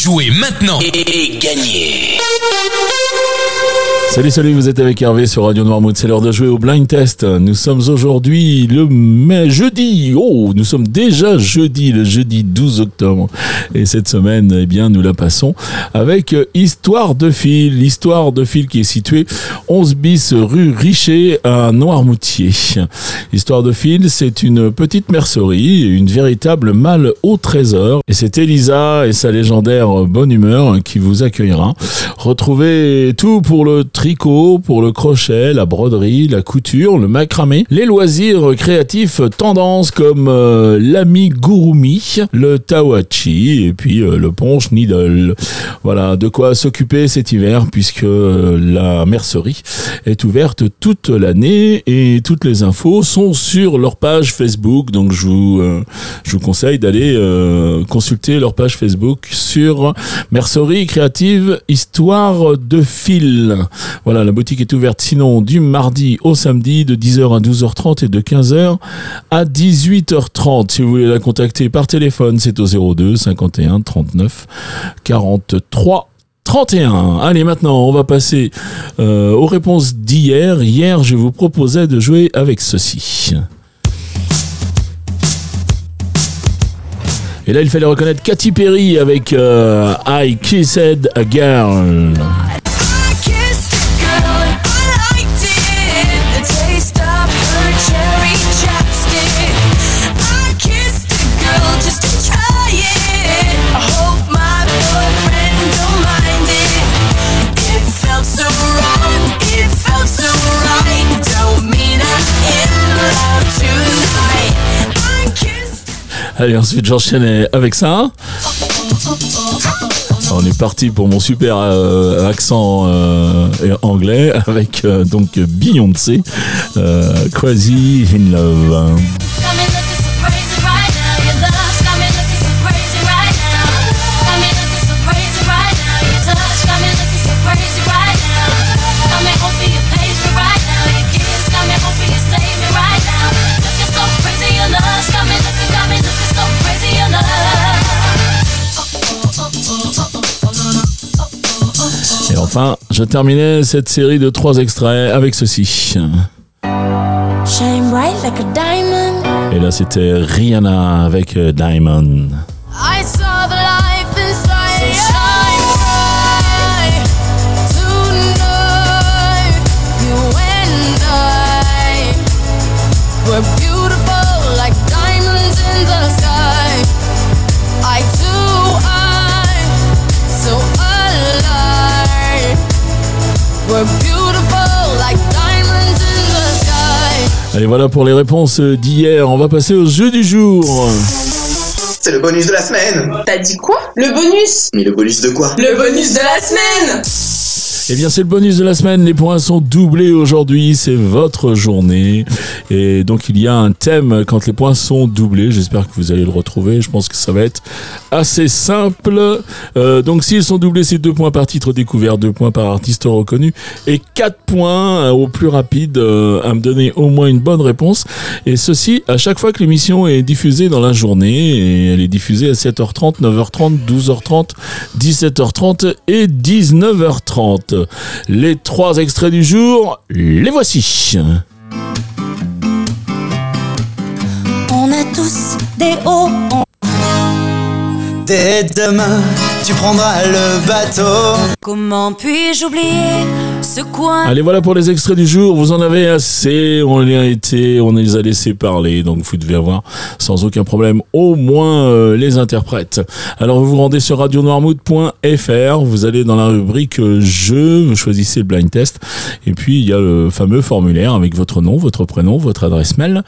Jouez maintenant et, gagnez Salut, salut, vous êtes avec Hervé sur Radio Noirmouth. C'est l'heure de jouer au blind test. Nous sommes aujourd'hui le mai, jeudi. Oh, nous sommes déjà jeudi, le jeudi 12 octobre. Et cette semaine, eh bien, nous la passons avec Histoire de fil. Histoire de fil qui est située 11 bis rue Richer à Noirmoutier. Histoire de fil, c'est une petite mercerie, une véritable malle au trésor. Et c'est Elisa et sa légendaire bonne humeur qui vous accueillera. Retrouvez tout pour le tricot, pour le crochet, la broderie, la couture, le macramé, les loisirs créatifs tendances comme euh, l'amigurumi, le tawachi et puis euh, le ponche needle. Voilà, de quoi s'occuper cet hiver puisque euh, la mercerie est ouverte toute l'année et toutes les infos sont sur leur page Facebook. Donc je vous, je vous conseille d'aller consulter leur page Facebook sur Mercerie Créative Histoire de Fil. Voilà, la boutique est ouverte sinon du mardi au samedi de 10h à 12h30 et de 15h à 18h30. Si vous voulez la contacter par téléphone, c'est au 02 51 39 43 31. Allez, maintenant, on va passer euh, aux réponses d'hier. Hier, je vous proposais de jouer avec ceci. Et là, il fallait reconnaître Katy Perry avec euh, I Kissed a Girl. Allez, ensuite j'enchaîne avec ça. On est parti pour mon super euh, accent euh, anglais avec euh, donc Beyoncé, Crazy in Love. Je terminais cette série de trois extraits avec ceci. Et là, c'était Rihanna avec euh, Diamond. Allez, voilà pour les réponses d'hier. On va passer au jeu du jour. C'est le bonus de la semaine. T'as dit quoi? Le bonus Mais le bonus de quoi? Le bonus de la semaine eh bien, c'est le bonus de la semaine. Les points sont doublés aujourd'hui. C'est votre journée. Et donc, il y a un thème quand les points sont doublés. J'espère que vous allez le retrouver. Je pense que ça va être assez simple. Euh, donc, s'ils sont doublés, c'est deux points par titre découvert, deux points par artiste reconnu et quatre points euh, au plus rapide euh, à me donner au moins une bonne réponse. Et ceci à chaque fois que l'émission est diffusée dans la journée. Et elle est diffusée à 7h30, 9h30, 12h30, 17h30 et 19h30. Les trois extraits du jour, les voici. On a tous des hauts. Dès demain, tu prendras le bateau. Comment puis-je oublier Allez, voilà pour les extraits du jour. Vous en avez assez. On les a été, on les a laissés parler. Donc vous devez avoir sans aucun problème au moins euh, les interprètes. Alors vous vous rendez sur radionoirmout.fr. Vous allez dans la rubrique jeu. Vous choisissez le blind test. Et puis il y a le fameux formulaire avec votre nom, votre prénom, votre adresse mail.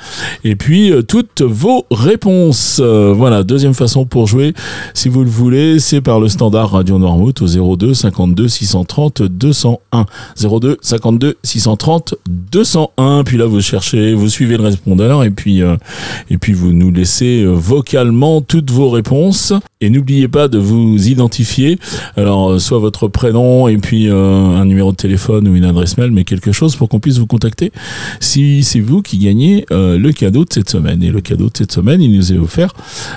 Et puis euh, toutes vos réponses. Euh, voilà, deuxième façon pour jouer. Si vous le voulez, c'est par le standard Radio Noirmouth au 02 52 630 201. 02 52 630 201. Puis là, vous cherchez, vous suivez le répondeur et puis, euh, et puis vous nous laissez euh, vocalement toutes vos réponses. Et n'oubliez pas de vous identifier. Alors, euh, soit votre prénom et puis un numéro de téléphone ou une adresse mail, mais quelque chose pour qu'on puisse vous contacter si c'est vous qui gagnez le cadeau de cette semaine. Et le cadeau de cette semaine, il nous est offert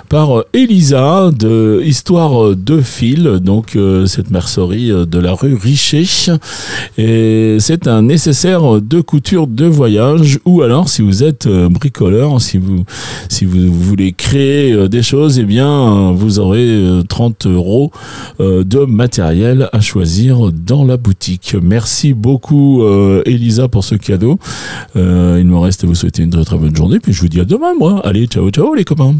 par Elisa de Histoire de Fil, donc cette mercerie de la rue Richer. Et c'est un nécessaire de couture de voyage ou alors si vous êtes euh, bricoleur, si vous, si vous voulez créer euh, des choses, eh bien, euh, vous aurez euh, 30 euros de matériel à choisir dans la boutique. Merci beaucoup, Elisa, pour ce cadeau. Il me reste à vous souhaiter une très très bonne journée. Puis je vous dis à demain, moi. Allez, ciao, ciao, les copains.